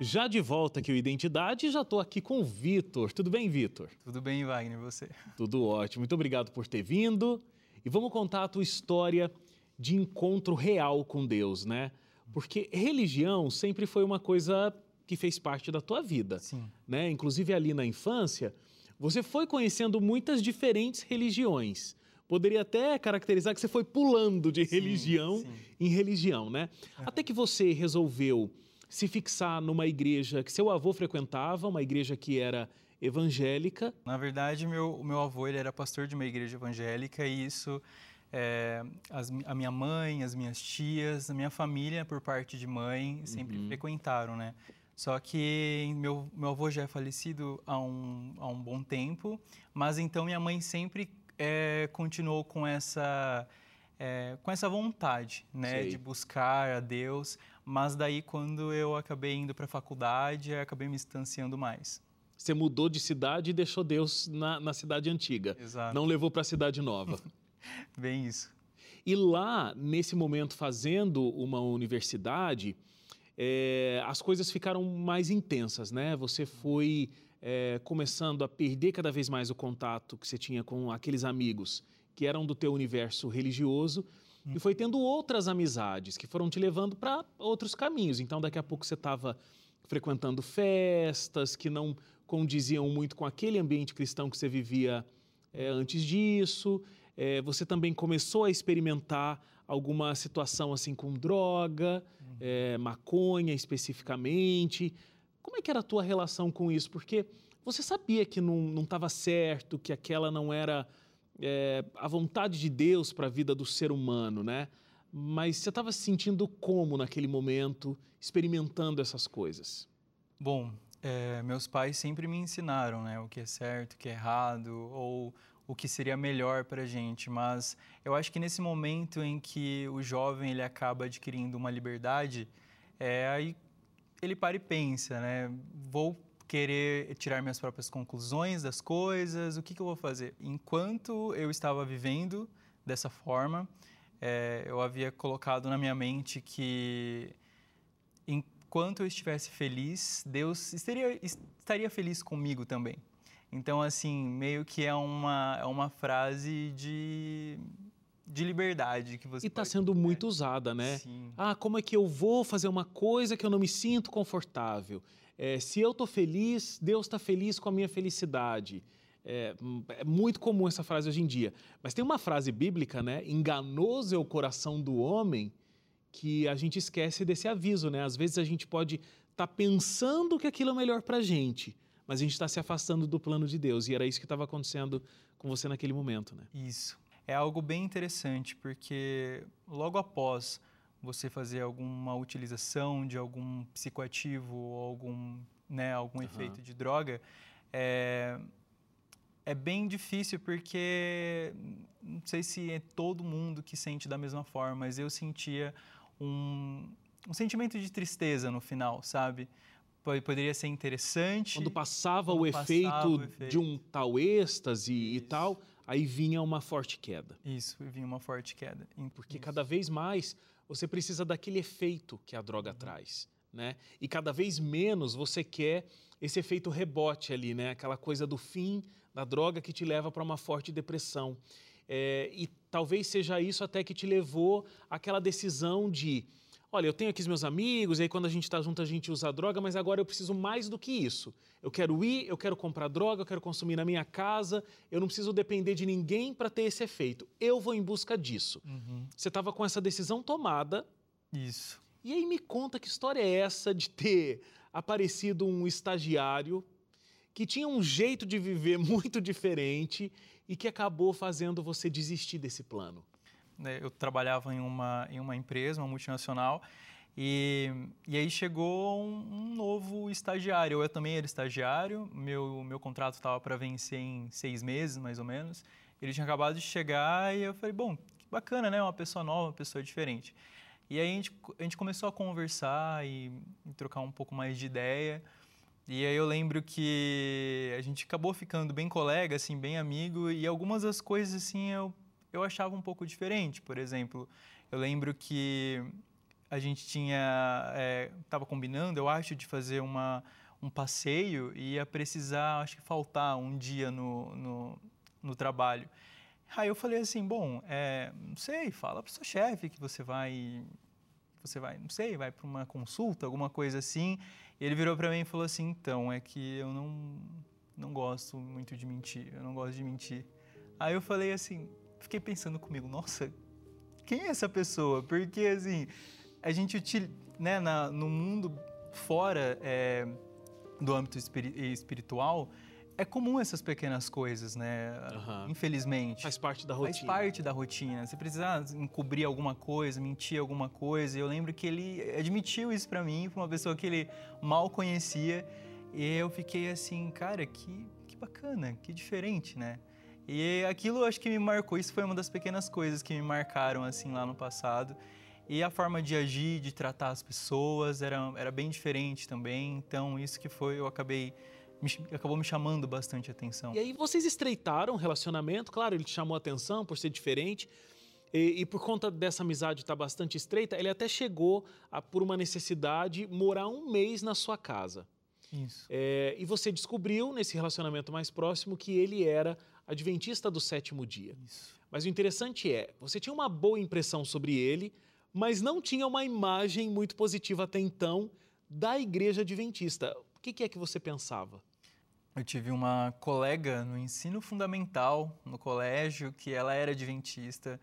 Já de volta aqui o Identidade, já estou aqui com o Vitor. Tudo bem, Vitor? Tudo bem, Wagner, você? Tudo ótimo. Muito obrigado por ter vindo. E vamos contar a tua história de encontro real com Deus, né? Porque religião sempre foi uma coisa que fez parte da tua vida, Sim. né? Inclusive ali na infância, você foi conhecendo muitas diferentes religiões. Poderia até caracterizar que você foi pulando de Sim, religião sim. em religião, né? Até que você resolveu se fixar numa igreja que seu avô frequentava, uma igreja que era evangélica. Na verdade, meu, meu avô ele era pastor de uma igreja evangélica e isso, é, as a minha mãe, as minhas tias, a minha família, por parte de mãe, sempre frequentaram, né? Só que meu, meu avô já é falecido há um, há um bom tempo, mas então minha mãe sempre é, continuou com essa, é, com essa vontade, né? Sei. De buscar a Deus, mas daí quando eu acabei indo para a faculdade, acabei me distanciando mais. Você mudou de cidade e deixou Deus na, na cidade antiga. Exato. Não levou para a cidade nova. Bem isso. E lá, nesse momento, fazendo uma universidade, é, as coisas ficaram mais intensas, né? Você foi é, começando a perder cada vez mais o contato que você tinha com aqueles amigos que eram do teu universo religioso e foi tendo outras amizades que foram te levando para outros caminhos. Então, daqui a pouco você estava frequentando festas que não condiziam muito com aquele ambiente cristão que você vivia é, antes disso. É, você também começou a experimentar alguma situação assim com droga, é, maconha especificamente. Como é que era a tua relação com isso? Porque você sabia que não estava certo, que aquela não era é, a vontade de Deus para a vida do ser humano, né? Mas você estava se sentindo como naquele momento, experimentando essas coisas? Bom, é, meus pais sempre me ensinaram, né, o que é certo, o que é errado, ou o que seria melhor para a gente. Mas eu acho que nesse momento em que o jovem ele acaba adquirindo uma liberdade, é aí ele para e pensa, né? Vou querer tirar minhas próprias conclusões das coisas, o que, que eu vou fazer? Enquanto eu estava vivendo dessa forma, é, eu havia colocado na minha mente que enquanto eu estivesse feliz, Deus estaria, estaria feliz comigo também. Então, assim, meio que é uma, é uma frase de, de liberdade que você E está sendo muito usada, né? Sim. Ah, como é que eu vou fazer uma coisa que eu não me sinto confortável? É, se eu estou feliz, Deus está feliz com a minha felicidade. É, hum, é muito comum essa frase hoje em dia. Mas tem uma frase bíblica, né? Enganoso é o coração do homem, que a gente esquece desse aviso, né? Às vezes a gente pode estar pensando que aquilo é melhor para a gente, mas a gente está se afastando do plano de Deus. E era isso que estava acontecendo com você naquele momento, né? Isso. É algo bem interessante, porque logo após você fazer alguma utilização de algum psicoativo ou algum, né, algum efeito de droga, é, é bem difícil porque não sei se é todo mundo que sente da mesma forma, mas eu sentia um, um sentimento de tristeza no final, sabe? Po- Poderia ser interessante. Quando passava, Quando o, passava efeito o efeito. de um tal êxtase e Isso. tal, aí vinha uma forte queda. Isso, e vinha uma forte queda. Porque isso. cada vez mais você precisa daquele efeito que a droga traz, né? E cada vez menos você quer esse efeito rebote ali, né? Aquela coisa do fim da droga que te leva para uma forte depressão. É, e talvez seja isso até que te levou àquela decisão de olha, eu tenho aqui os meus amigos, e aí quando a gente está junto a gente usa droga, mas agora eu preciso mais do que isso. Eu quero ir, eu quero comprar droga, eu quero consumir na minha casa, eu não preciso depender de ninguém para ter esse efeito. Eu vou em busca disso. Uhum. Você estava com essa decisão tomada, Isso. e aí me conta que história é essa de ter aparecido um estagiário que tinha um jeito de viver muito diferente e que acabou fazendo você desistir desse plano. Né, eu trabalhava em uma, em uma empresa, uma multinacional, e, e aí chegou um, um novo estagiário. Eu também era estagiário, meu, meu contrato estava para vencer em seis meses, mais ou menos. Ele tinha acabado de chegar e eu falei, bom, que bacana, né? Uma pessoa nova, uma pessoa diferente. E aí a gente, a gente começou a conversar e, e trocar um pouco mais de ideia. E aí eu lembro que a gente acabou ficando bem colega, assim, bem amigo, e algumas das coisas, assim, eu, eu achava um pouco diferente. Por exemplo, eu lembro que a gente tinha estava é, combinando, eu acho, de fazer uma um passeio e ia precisar, acho que faltar um dia no, no, no trabalho. Aí eu falei assim, bom, é, não sei, fala para o seu chefe que você vai, você vai, não sei, vai para uma consulta, alguma coisa assim. E ele virou para mim e falou assim, então, é que eu não, não gosto muito de mentir, eu não gosto de mentir. Aí eu falei assim, fiquei pensando comigo, nossa, quem é essa pessoa? Porque, assim, a gente, né, na, no mundo fora é, do âmbito espiritual, é comum essas pequenas coisas, né? Uhum. Infelizmente. Faz parte da rotina. Faz parte da rotina. Você precisa encobrir alguma coisa, mentir alguma coisa. Eu lembro que ele admitiu isso para mim, para uma pessoa que ele mal conhecia. E eu fiquei assim, cara, que, que bacana, que diferente, né? E aquilo acho que me marcou. Isso foi uma das pequenas coisas que me marcaram assim lá no passado. E a forma de agir, de tratar as pessoas era, era bem diferente também. Então, isso que foi, eu acabei me, acabou me chamando bastante atenção. E aí vocês estreitaram o relacionamento, claro, ele te chamou a atenção por ser diferente. E, e por conta dessa amizade estar tá bastante estreita, ele até chegou, a, por uma necessidade, morar um mês na sua casa. Isso. É, e você descobriu, nesse relacionamento mais próximo, que ele era adventista do sétimo dia. Isso. Mas o interessante é, você tinha uma boa impressão sobre ele, mas não tinha uma imagem muito positiva até então da igreja adventista. O que, que é que você pensava? Eu tive uma colega no ensino fundamental, no colégio, que ela era adventista.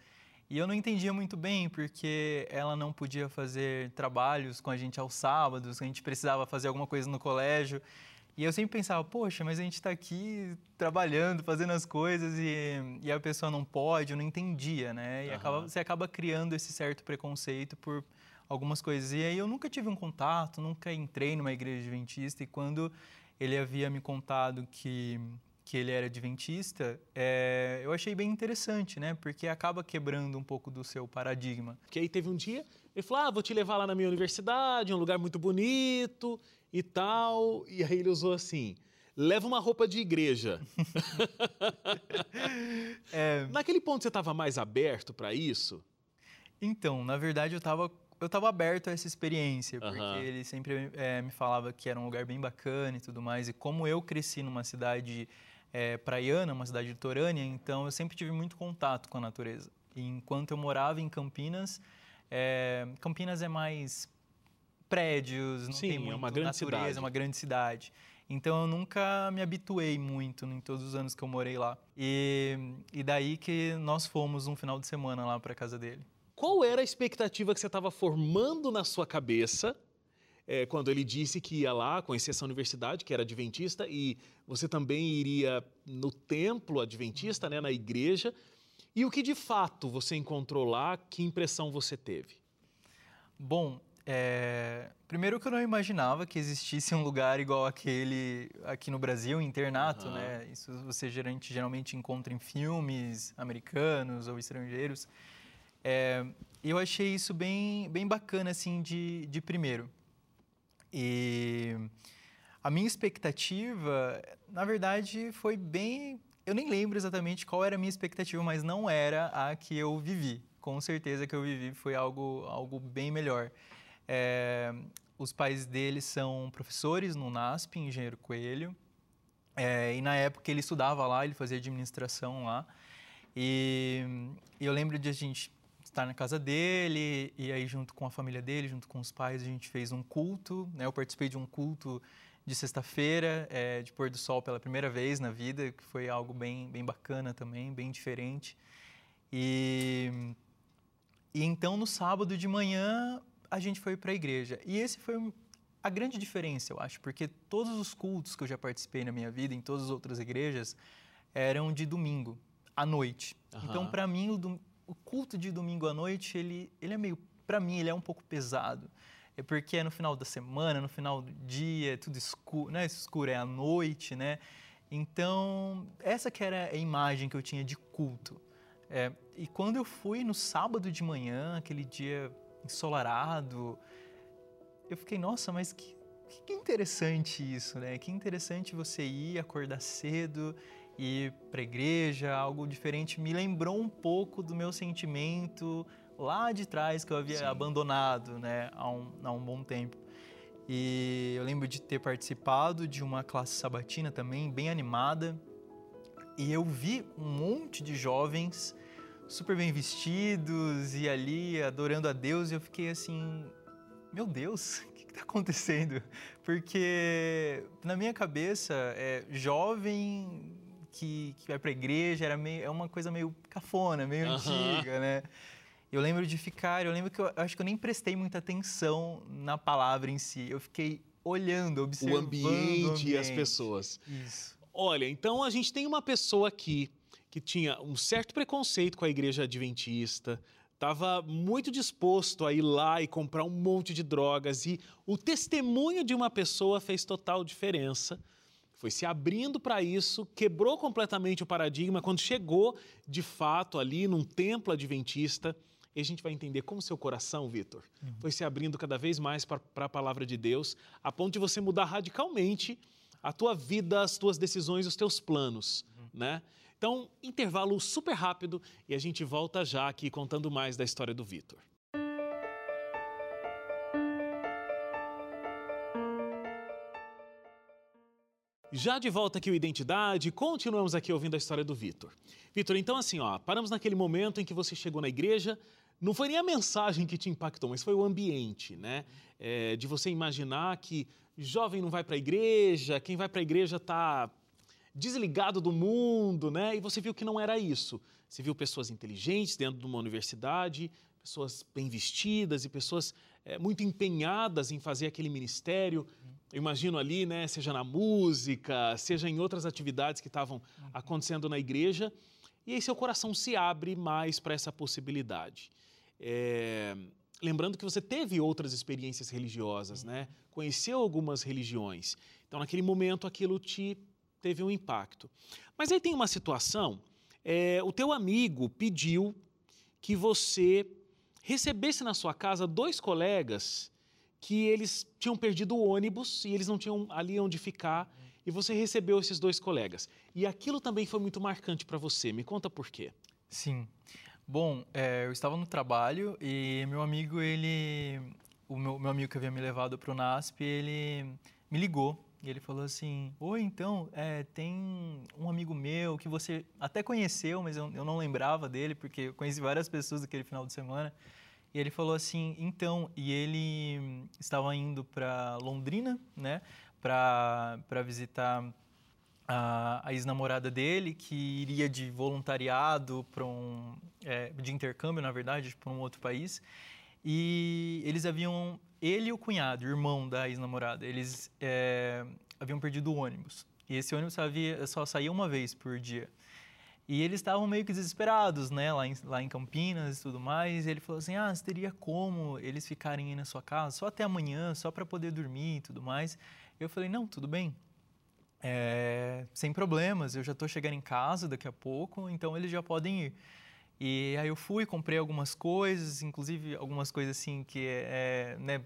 E eu não entendia muito bem porque ela não podia fazer trabalhos com a gente aos sábados, a gente precisava fazer alguma coisa no colégio. E eu sempre pensava, poxa, mas a gente está aqui trabalhando, fazendo as coisas e, e, a pessoa não pode, eu não entendia, né? E uhum. acaba, você acaba criando esse certo preconceito por algumas coisas. E aí eu nunca tive um contato, nunca entrei numa igreja adventista e quando ele havia me contado que que ele era adventista, é, eu achei bem interessante, né? Porque acaba quebrando um pouco do seu paradigma. Porque aí teve um dia, ele falou: ah, vou te levar lá na minha universidade, um lugar muito bonito e tal. E aí ele usou assim: leva uma roupa de igreja. é... Naquele ponto você estava mais aberto para isso? Então, na verdade, eu estava eu estava aberto a essa experiência, porque uhum. ele sempre é, me falava que era um lugar bem bacana e tudo mais. E como eu cresci numa cidade é, praiana, uma cidade litorânea, então eu sempre tive muito contato com a natureza. E enquanto eu morava em Campinas, é, Campinas é mais prédios, não Sim, tem muito é uma grande natureza, cidade. é uma grande cidade. Então eu nunca me habituei muito em todos os anos que eu morei lá. E, e daí que nós fomos um final de semana lá para casa dele qual era a expectativa que você estava formando na sua cabeça é, quando ele disse que ia lá conhecer essa universidade, que era adventista, e você também iria no templo adventista, né, na igreja. E o que de fato você encontrou lá? Que impressão você teve? Bom, é... primeiro que eu não imaginava que existisse um lugar igual aquele aqui no Brasil, internato, uhum. né? Isso você geralmente, geralmente encontra em filmes americanos ou estrangeiros. É, eu achei isso bem, bem bacana, assim, de, de primeiro. E a minha expectativa, na verdade, foi bem... Eu nem lembro exatamente qual era a minha expectativa, mas não era a que eu vivi. Com certeza que eu vivi foi algo, algo bem melhor. É, os pais dele são professores no NASP, Engenheiro Coelho. É, e na época ele estudava lá, ele fazia administração lá. E eu lembro de a gente estar na casa dele e aí junto com a família dele, junto com os pais, a gente fez um culto. Né? Eu participei de um culto de sexta-feira, é, de pôr do sol pela primeira vez na vida, que foi algo bem, bem bacana também, bem diferente. E, e então no sábado de manhã a gente foi para a igreja. E esse foi a grande diferença, eu acho, porque todos os cultos que eu já participei na minha vida, em todas as outras igrejas, eram de domingo, à noite. Uhum. Então, para mim, o, o culto de domingo à noite, ele, ele é meio, para mim, ele é um pouco pesado. É porque é no final da semana, no final do dia, é tudo escuro, não é escuro, é à noite, né? Então, essa que era a imagem que eu tinha de culto. É, e quando eu fui no sábado de manhã, aquele dia ensolarado, eu fiquei, nossa, mas que, que interessante isso, né? Que interessante você ir, acordar cedo ir para a igreja, algo diferente, me lembrou um pouco do meu sentimento lá de trás que eu havia Sim. abandonado, né, há um, há um bom tempo. E eu lembro de ter participado de uma classe sabatina também, bem animada. E eu vi um monte de jovens super bem vestidos e ali adorando a Deus. E eu fiquei assim: Meu Deus, o que está acontecendo? Porque na minha cabeça, é, jovem que, que vai para a igreja era meio, é uma coisa meio cafona, meio uhum. antiga, né? Eu lembro de ficar, eu lembro que eu, acho que eu nem prestei muita atenção na palavra em si. Eu fiquei olhando, observando o ambiente, o ambiente. e as pessoas. Isso. Olha, então a gente tem uma pessoa aqui que tinha um certo preconceito com a igreja adventista, estava muito disposto a ir lá e comprar um monte de drogas e o testemunho de uma pessoa fez total diferença. Foi se abrindo para isso, quebrou completamente o paradigma quando chegou de fato ali num templo adventista e a gente vai entender como seu coração, Vitor, uhum. foi se abrindo cada vez mais para a palavra de Deus, a ponto de você mudar radicalmente a tua vida, as tuas decisões, os teus planos, uhum. né? Então, intervalo super rápido e a gente volta já aqui contando mais da história do Vitor. Já de volta aqui o Identidade, continuamos aqui ouvindo a história do Vitor. Vitor, então assim, ó, paramos naquele momento em que você chegou na igreja, não foi nem a mensagem que te impactou, mas foi o ambiente, né? É, de você imaginar que jovem não vai para a igreja, quem vai para a igreja está desligado do mundo, né? E você viu que não era isso. Você viu pessoas inteligentes dentro de uma universidade, pessoas bem vestidas e pessoas é, muito empenhadas em fazer aquele ministério. Eu imagino ali, né? Seja na música, seja em outras atividades que estavam acontecendo na igreja. E aí seu coração se abre mais para essa possibilidade. É, lembrando que você teve outras experiências religiosas, né? Conheceu algumas religiões. Então, naquele momento, aquilo te teve um impacto. Mas aí tem uma situação, é, o teu amigo pediu que você recebesse na sua casa dois colegas que eles tinham perdido o ônibus e eles não tinham ali onde ficar e você recebeu esses dois colegas. E aquilo também foi muito marcante para você. Me conta por quê. Sim. Bom, é, eu estava no trabalho e meu amigo, ele, o meu, meu amigo que havia me levado para o NASP, ele me ligou e ele falou assim: Oi, então, é, tem um amigo meu que você até conheceu, mas eu, eu não lembrava dele, porque eu conheci várias pessoas naquele final de semana. E ele falou assim: Então, e ele estava indo para Londrina, né, para visitar a, a ex-namorada dele, que iria de voluntariado para um. É, de intercâmbio, na verdade, para um outro país. E eles haviam. Ele e o cunhado, irmão da ex-namorada, eles é, haviam perdido o ônibus. E esse ônibus havia, só saía uma vez por dia. E eles estavam meio que desesperados, né, lá em, lá em Campinas e tudo mais. E ele falou assim: ah, teria como eles ficarem aí na sua casa só até amanhã, só para poder dormir e tudo mais. Eu falei: não, tudo bem, é, sem problemas, eu já estou chegando em casa daqui a pouco, então eles já podem ir. E aí eu fui, comprei algumas coisas, inclusive algumas coisas assim que é, né,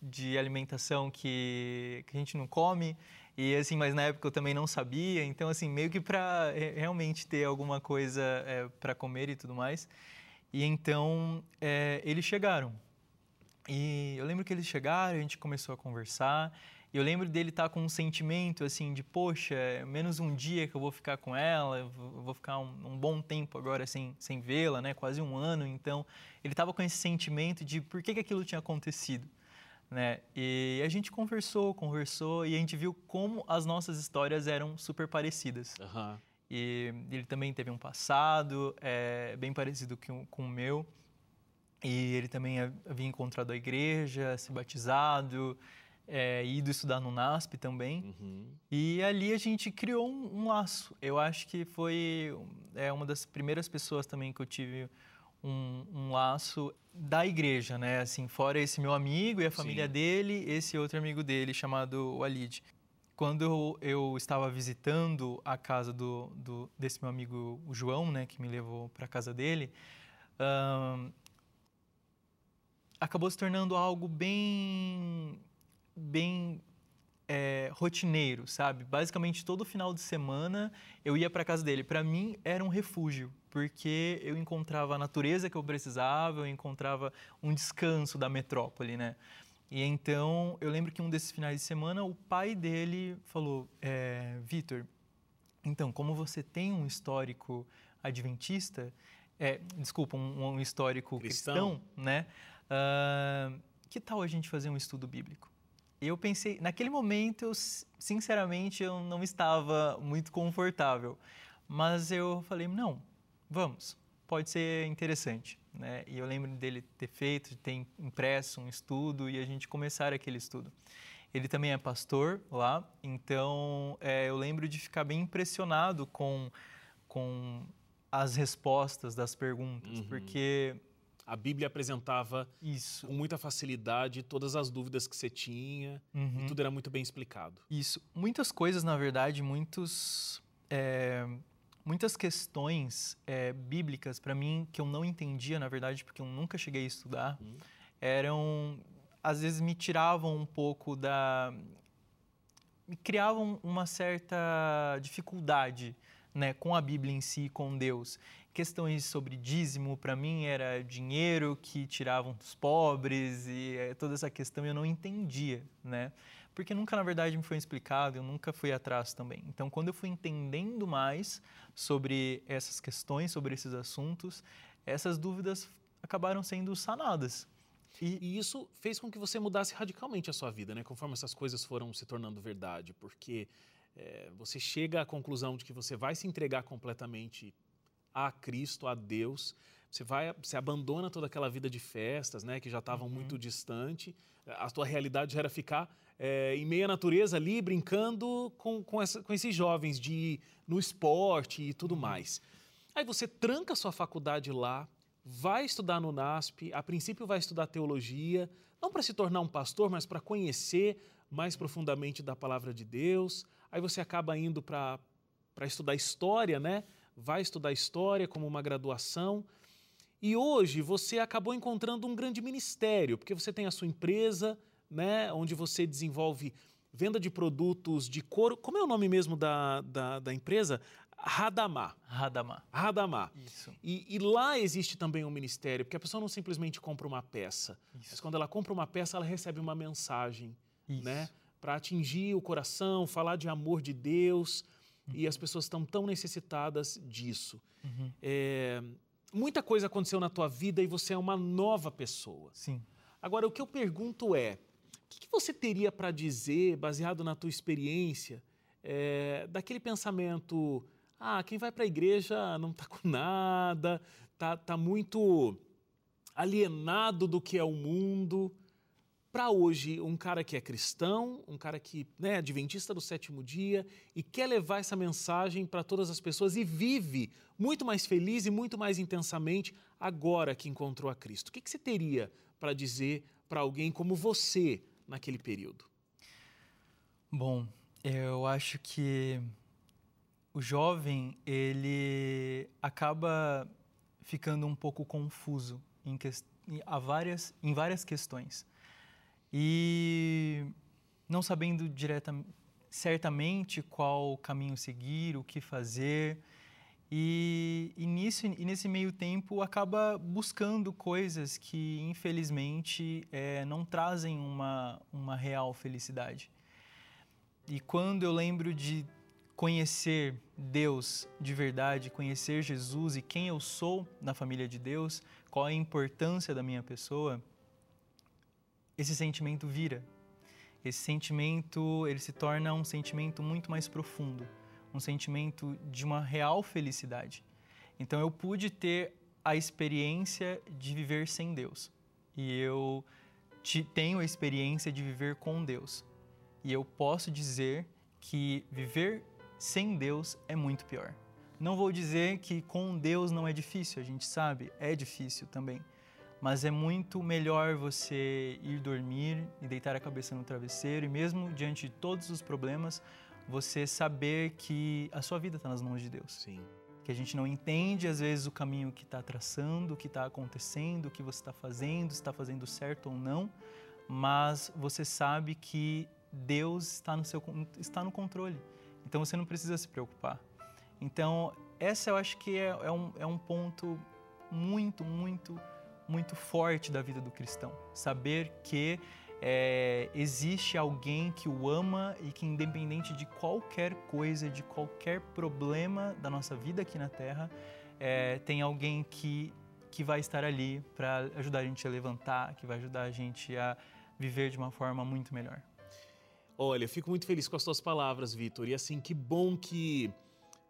de alimentação que, que a gente não come. E assim, mas na época eu também não sabia, então assim, meio que para realmente ter alguma coisa é, para comer e tudo mais. E então é, eles chegaram. E eu lembro que eles chegaram, a gente começou a conversar. E eu lembro dele estar tá com um sentimento assim de, poxa, menos um dia que eu vou ficar com ela, eu vou ficar um, um bom tempo agora sem, sem vê-la, né? Quase um ano. Então, ele estava com esse sentimento de por que, que aquilo tinha acontecido. Né? E a gente conversou, conversou e a gente viu como as nossas histórias eram super parecidas. Uhum. E ele também teve um passado é, bem parecido com, com o meu. E ele também havia encontrado a igreja, se batizado, é, ido estudar no NASP também. Uhum. E ali a gente criou um, um, laço. Eu acho que foi é, uma das primeiras pessoas também que eu tive um, um, laço da igreja, né? Assim, fora esse meu amigo e a família Sim. dele, esse outro amigo dele chamado Walid. Quando eu, eu estava visitando a casa do, do, desse meu amigo o João, né, que me levou para a casa dele, um, acabou se tornando algo bem bem é, rotineiro, sabe? Basicamente todo final de semana eu ia para casa dele. Para mim era um refúgio, porque eu encontrava a natureza que eu precisava, eu encontrava um descanso da metrópole, né? E então eu lembro que um desses finais de semana o pai dele falou: é, Vitor, então como você tem um histórico adventista, é, desculpa, um, um histórico cristão, cristão né? Uh, que tal a gente fazer um estudo bíblico? Eu pensei, naquele momento, eu, sinceramente, eu não estava muito confortável, mas eu falei, não, vamos, pode ser interessante. Né? E eu lembro dele ter feito, de ter impresso um estudo e a gente começar aquele estudo. Ele também é pastor lá, então é, eu lembro de ficar bem impressionado com, com as respostas das perguntas, uhum. porque a Bíblia apresentava Isso. com muita facilidade todas as dúvidas que você tinha uhum. e tudo era muito bem explicado. Isso. Muitas coisas, na verdade, muitos é, muitas questões é, bíblicas para mim que eu não entendia, na verdade, porque eu nunca cheguei a estudar, uhum. eram às vezes me tiravam um pouco da me criavam uma certa dificuldade né, com a Bíblia em si, com Deus. Questões sobre dízimo, para mim, era dinheiro que tiravam dos pobres e é, toda essa questão eu não entendia, né? Porque nunca, na verdade, me foi explicado, eu nunca fui atrás também. Então, quando eu fui entendendo mais sobre essas questões, sobre esses assuntos, essas dúvidas acabaram sendo sanadas. E, e, isso fez com que você mudasse radicalmente a sua vida, né? Conforme essas coisas foram se tornando verdade, porque é, você chega à conclusão de que você vai se entregar completamente a Cristo, a Deus. Você vai, você abandona toda aquela vida de festas, né, que já estavam uhum. muito distante. A tua realidade já era ficar é, em meia natureza ali, brincando com, com, essa, com, esses jovens de no esporte e tudo uhum. mais. Aí você tranca a sua faculdade lá, vai estudar no NASP, a princípio vai estudar teologia, não para se tornar um pastor, mas para conhecer mais profundamente da palavra de Deus. Aí você acaba indo para estudar história, né? Vai estudar história como uma graduação. E hoje você acabou encontrando um grande ministério, porque você tem a sua empresa, né? Onde você desenvolve venda de produtos de couro. Como é o nome mesmo da, da, da empresa? Radamar. Radamar. Radamar. Isso. E, e, lá existe também um ministério, porque a pessoa não simplesmente compra uma peça, Isso. mas quando ela compra uma peça, ela recebe uma mensagem, Isso. né? Para atingir o coração, falar de amor de Deus. Uhum. E as pessoas estão tão necessitadas disso. Uhum. É, muita coisa aconteceu na tua vida e você é uma nova pessoa. Sim. Agora, o que eu pergunto é, o que, que você teria para dizer, baseado na tua experiência, é, daquele pensamento ah, quem vai para a igreja não está com nada, está tá muito alienado do que é o mundo. Para hoje, um cara que é cristão, um cara que né, é adventista do sétimo dia e quer levar essa mensagem para todas as pessoas e vive muito mais feliz e muito mais intensamente agora que encontrou a Cristo. O que, que você teria para dizer para alguém como você naquele período? Bom, eu acho que o jovem ele acaba ficando um pouco confuso em, que, em, várias, em várias questões e não sabendo direta, certamente qual caminho seguir, o que fazer. E, e, nisso, e nesse meio tempo acaba buscando coisas que, infelizmente, é, não trazem uma, uma real felicidade. E quando eu lembro de conhecer Deus de verdade, conhecer Jesus e quem eu sou na família de Deus, qual a importância da minha pessoa, esse sentimento vira. Esse sentimento, ele se torna um sentimento muito mais profundo, um sentimento de uma real felicidade. Então eu pude ter a experiência de viver sem Deus. E eu tenho a experiência de viver com Deus. E eu posso dizer que viver sem Deus é muito pior. Não vou dizer que com Deus não é difícil, a gente sabe, é difícil também. Mas é muito melhor você ir dormir e deitar a cabeça no travesseiro e, mesmo diante de todos os problemas, você saber que a sua vida está nas mãos de Deus. Sim. Que a gente não entende, às vezes, o caminho que está traçando, o que está acontecendo, o que você está fazendo, se está fazendo certo ou não, mas você sabe que Deus está no, seu, está no controle. Então você não precisa se preocupar. Então, essa eu acho que é, é, um, é um ponto muito, muito, muito forte da vida do cristão. Saber que é, existe alguém que o ama e que, independente de qualquer coisa, de qualquer problema da nossa vida aqui na Terra, é, tem alguém que, que vai estar ali para ajudar a gente a levantar, que vai ajudar a gente a viver de uma forma muito melhor. Olha, fico muito feliz com as tuas palavras, Vitor. E assim, que bom que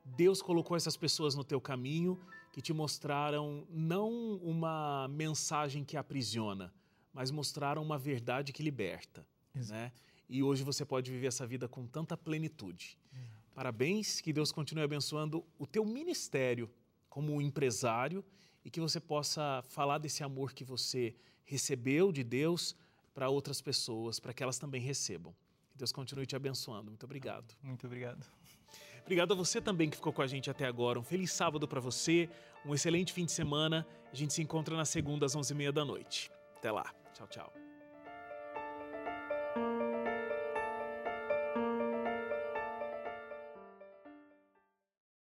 Deus colocou essas pessoas no teu caminho que te mostraram não uma mensagem que aprisiona, mas mostraram uma verdade que liberta. Né? E hoje você pode viver essa vida com tanta plenitude. Exato. Parabéns, que Deus continue abençoando o teu ministério como empresário e que você possa falar desse amor que você recebeu de Deus para outras pessoas, para que elas também recebam. Que Deus continue te abençoando. Muito obrigado. Muito obrigado. Obrigado a você também que ficou com a gente até agora. Um feliz sábado para você, um excelente fim de semana. A gente se encontra na segunda às 11h30 da noite. Até lá. Tchau, tchau.